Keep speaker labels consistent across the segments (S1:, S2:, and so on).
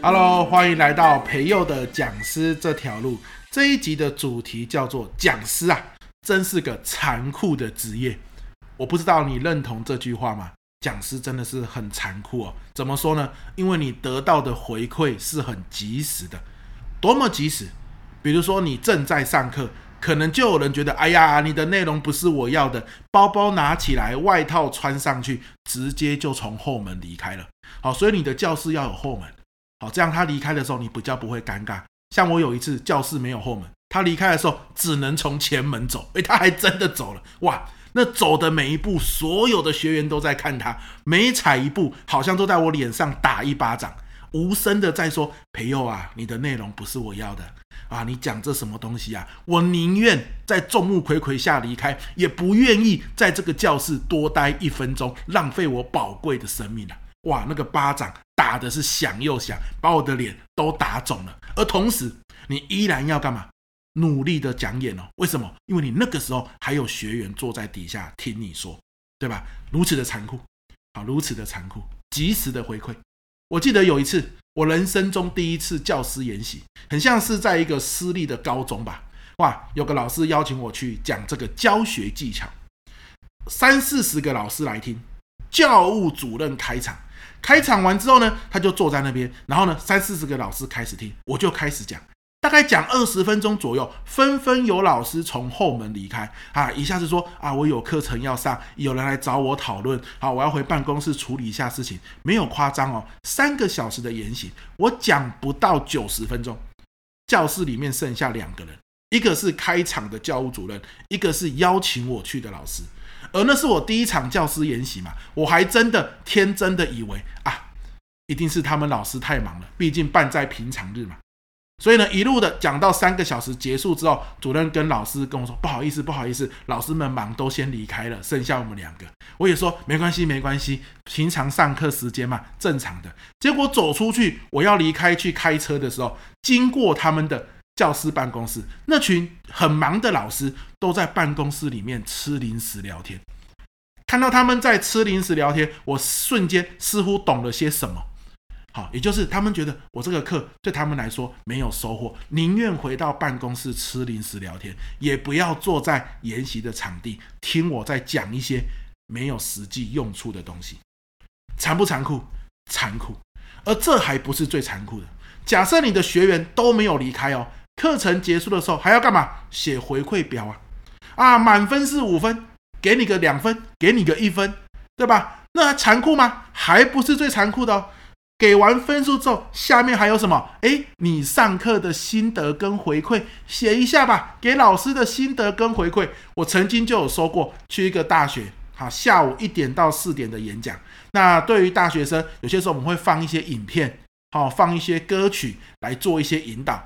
S1: Hello，欢迎来到培祐的讲师这条路。这一集的主题叫做“讲师啊，真是个残酷的职业”。我不知道你认同这句话吗？讲师真的是很残酷哦。怎么说呢？因为你得到的回馈是很及时的，多么及时？比如说你正在上课，可能就有人觉得：“哎呀，你的内容不是我要的。”包包拿起来，外套穿上去，直接就从后门离开了。好，所以你的教室要有后门。好，这样他离开的时候，你比较不会尴尬。像我有一次教室没有后门，他离开的时候只能从前门走，诶，他还真的走了，哇！那走的每一步，所有的学员都在看他，每踩一步，好像都在我脸上打一巴掌，无声的在说：“培祐啊，你的内容不是我要的啊，你讲这什么东西啊？我宁愿在众目睽睽下离开，也不愿意在这个教室多待一分钟，浪费我宝贵的生命啊！”哇，那个巴掌打的是响又响，把我的脸都打肿了。而同时，你依然要干嘛？努力的讲演哦。为什么？因为你那个时候还有学员坐在底下听你说，对吧？如此的残酷，好，如此的残酷，及时的回馈。我记得有一次，我人生中第一次教师研习，很像是在一个私立的高中吧。哇，有个老师邀请我去讲这个教学技巧，三四十个老师来听，教务主任开场。开场完之后呢，他就坐在那边，然后呢，三四十个老师开始听，我就开始讲，大概讲二十分钟左右，纷纷有老师从后门离开。啊，一下子说啊，我有课程要上，有人来找我讨论，好，我要回办公室处理一下事情，没有夸张哦，三个小时的言行，我讲不到九十分钟，教室里面剩下两个人，一个是开场的教务主任，一个是邀请我去的老师。而那是我第一场教师研习嘛，我还真的天真的以为啊，一定是他们老师太忙了，毕竟办在平常日嘛。所以呢，一路的讲到三个小时结束之后，主任跟老师跟我说：“不好意思，不好意思，老师们忙都先离开了，剩下我们两个。”我也说：“没关系，没关系，平常上课时间嘛，正常的。”结果走出去，我要离开去开车的时候，经过他们的。教师办公室那群很忙的老师都在办公室里面吃零食聊天，看到他们在吃零食聊天，我瞬间似乎懂了些什么。好，也就是他们觉得我这个课对他们来说没有收获，宁愿回到办公室吃零食聊天，也不要坐在研习的场地听我在讲一些没有实际用处的东西。残不残酷？残酷。而这还不是最残酷的。假设你的学员都没有离开哦。课程结束的时候还要干嘛？写回馈表啊！啊，满分是五分，给你个两分，给你个一分，对吧？那还残酷吗？还不是最残酷的哦。给完分数之后，下面还有什么？诶，你上课的心得跟回馈，写一下吧。给老师的心得跟回馈。我曾经就有说过，去一个大学，好，下午一点到四点的演讲。那对于大学生，有些时候我们会放一些影片，好，放一些歌曲来做一些引导。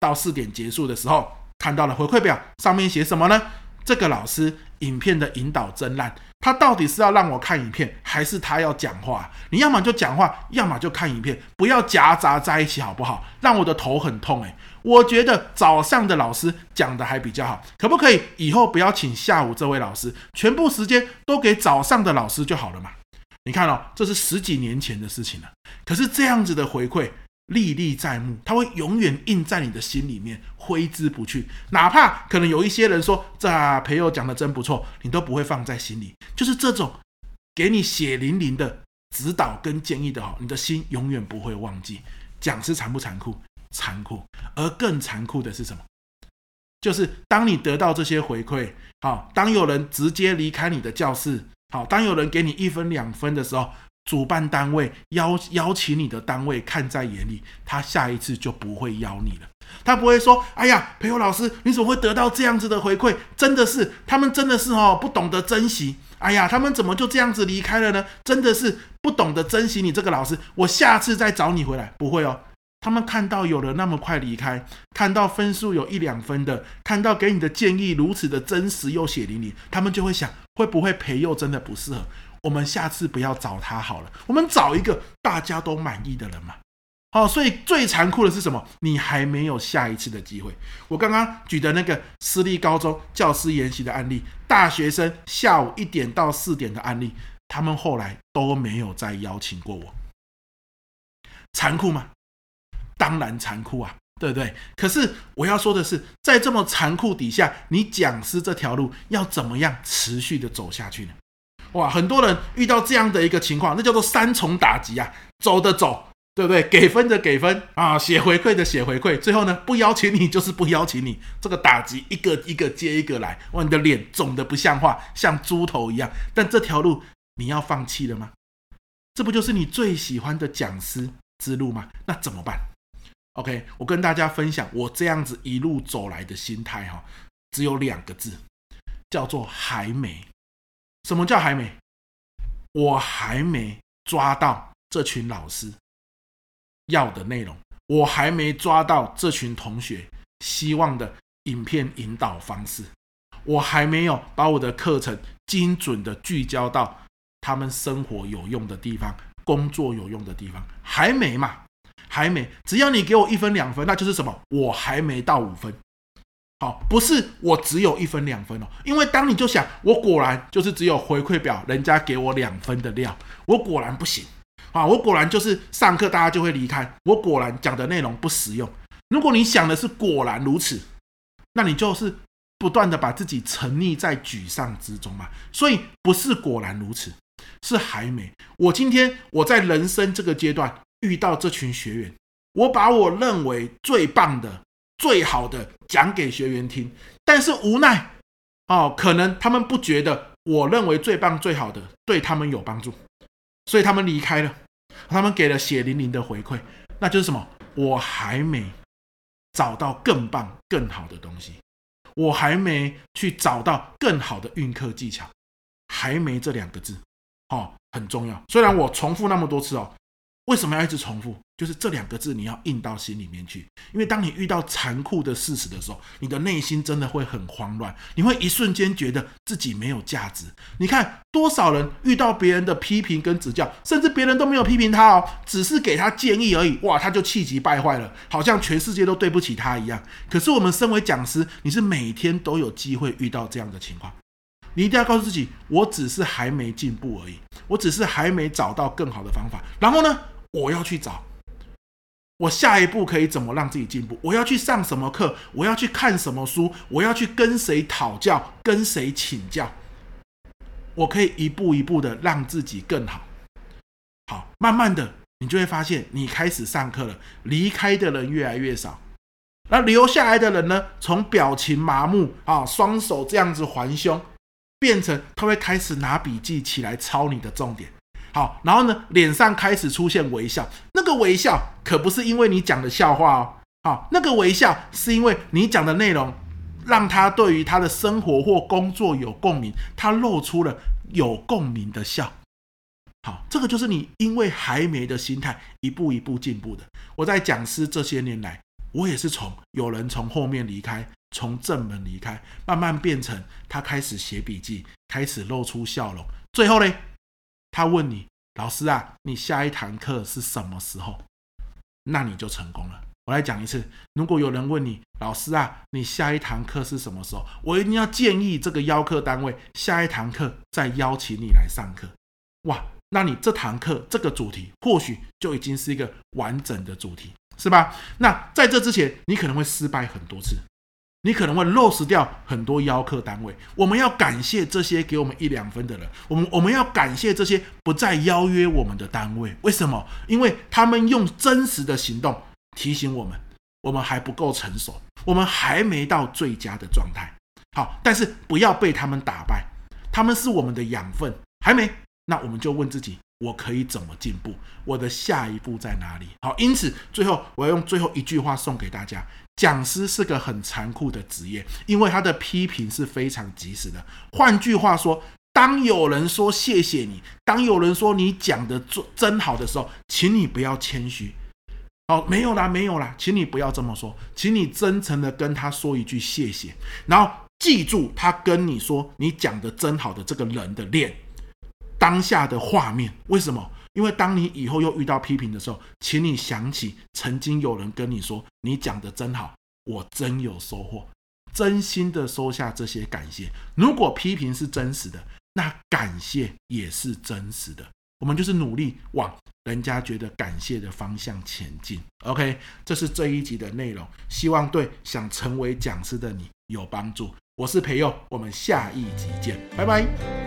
S1: 到四点结束的时候，看到了回馈表，上面写什么呢？这个老师影片的引导真烂，他到底是要让我看影片，还是他要讲话？你要么就讲话，要么就看影片，不要夹杂在一起，好不好？让我的头很痛诶。我觉得早上的老师讲的还比较好，可不可以以后不要请下午这位老师，全部时间都给早上的老师就好了嘛？你看哦，这是十几年前的事情了，可是这样子的回馈。历历在目，它会永远印在你的心里面，挥之不去。哪怕可能有一些人说：“这培友讲的真不错”，你都不会放在心里。就是这种给你血淋淋的指导跟建议的好，你的心永远不会忘记。讲师残不残酷？残酷。而更残酷的是什么？就是当你得到这些回馈，好，当有人直接离开你的教室，好，当有人给你一分两分的时候。主办单位邀邀请你的单位看在眼里，他下一次就不会邀你了。他不会说：“哎呀，培友老师，你怎么会得到这样子的回馈？真的是他们真的是哦，不懂得珍惜。哎呀，他们怎么就这样子离开了呢？真的是不懂得珍惜你这个老师。我下次再找你回来。不会哦，他们看到有人那么快离开，看到分数有一两分的，看到给你的建议如此的真实又血淋淋，他们就会想：会不会培祐真的不适合？”我们下次不要找他好了，我们找一个大家都满意的人嘛。好，所以最残酷的是什么？你还没有下一次的机会。我刚刚举的那个私立高中教师研习的案例，大学生下午一点到四点的案例，他们后来都没有再邀请过我。残酷吗？当然残酷啊，对不对？可是我要说的是，在这么残酷底下，你讲师这条路要怎么样持续的走下去呢？哇，很多人遇到这样的一个情况，那叫做三重打击啊，走的走。对不对？给分的给分啊，写回馈的写回馈，最后呢，不邀请你就是不邀请你。这个打击一个一个接一个来，哇，你的脸肿得不像话，像猪头一样。但这条路你要放弃了吗？这不就是你最喜欢的讲师之路吗？那怎么办？OK，我跟大家分享我这样子一路走来的心态哈，只有两个字，叫做还没。什么叫还没？我还没抓到这群老师。要的内容，我还没抓到这群同学希望的影片引导方式，我还没有把我的课程精准的聚焦到他们生活有用的地方、工作有用的地方，还没嘛？还没。只要你给我一分两分，那就是什么？我还没到五分。好，不是我只有一分两分哦，因为当你就想，我果然就是只有回馈表，人家给我两分的料，我果然不行。啊，我果然就是上课大家就会离开，我果然讲的内容不实用。如果你想的是果然如此，那你就是不断的把自己沉溺在沮丧之中嘛。所以不是果然如此，是还没。我今天我在人生这个阶段遇到这群学员，我把我认为最棒的、最好的讲给学员听，但是无奈哦，可能他们不觉得我认为最棒、最好的对他们有帮助。所以他们离开了，他们给了血淋淋的回馈，那就是什么？我还没找到更棒、更好的东西，我还没去找到更好的运课技巧，还没这两个字，哦，很重要。虽然我重复那么多次哦。为什么要一直重复？就是这两个字，你要印到心里面去。因为当你遇到残酷的事实的时候，你的内心真的会很慌乱，你会一瞬间觉得自己没有价值。你看多少人遇到别人的批评跟指教，甚至别人都没有批评他哦，只是给他建议而已，哇，他就气急败坏了，好像全世界都对不起他一样。可是我们身为讲师，你是每天都有机会遇到这样的情况，你一定要告诉自己，我只是还没进步而已，我只是还没找到更好的方法。然后呢？我要去找，我下一步可以怎么让自己进步？我要去上什么课？我要去看什么书？我要去跟谁讨教？跟谁请教？我可以一步一步的让自己更好。好，慢慢的，你就会发现，你开始上课了，离开的人越来越少，那留下来的人呢？从表情麻木啊，双手这样子环胸，变成他会开始拿笔记起来抄你的重点。好，然后呢，脸上开始出现微笑。那个微笑可不是因为你讲的笑话哦，好，那个微笑是因为你讲的内容让他对于他的生活或工作有共鸣，他露出了有共鸣的笑。好，这个就是你因为还没的心态一步一步进步的。我在讲师这些年来，我也是从有人从后面离开，从正门离开，慢慢变成他开始写笔记，开始露出笑容，最后呢，他问你，老师啊，你下一堂课是什么时候？那你就成功了。我来讲一次，如果有人问你，老师啊，你下一堂课是什么时候？我一定要建议这个邀课单位下一堂课再邀请你来上课。哇，那你这堂课这个主题或许就已经是一个完整的主题，是吧？那在这之前，你可能会失败很多次。你可能会漏失掉很多邀客单位，我们要感谢这些给我们一两分的人，我们我们要感谢这些不再邀约我们的单位。为什么？因为他们用真实的行动提醒我们，我们还不够成熟，我们还没到最佳的状态。好，但是不要被他们打败，他们是我们的养分，还没，那我们就问自己。我可以怎么进步？我的下一步在哪里？好，因此最后我要用最后一句话送给大家：讲师是个很残酷的职业，因为他的批评是非常及时的。换句话说，当有人说谢谢你，当有人说你讲的真好的时候，请你不要谦虚。哦，没有啦，没有啦，请你不要这么说，请你真诚的跟他说一句谢谢，然后记住他跟你说你讲的真好的这个人的脸。当下的画面，为什么？因为当你以后又遇到批评的时候，请你想起曾经有人跟你说：“你讲得真好，我真有收获。”真心的收下这些感谢。如果批评是真实的，那感谢也是真实的。我们就是努力往人家觉得感谢的方向前进。OK，这是这一集的内容，希望对想成为讲师的你有帮助。我是培佑，我们下一集见，拜拜。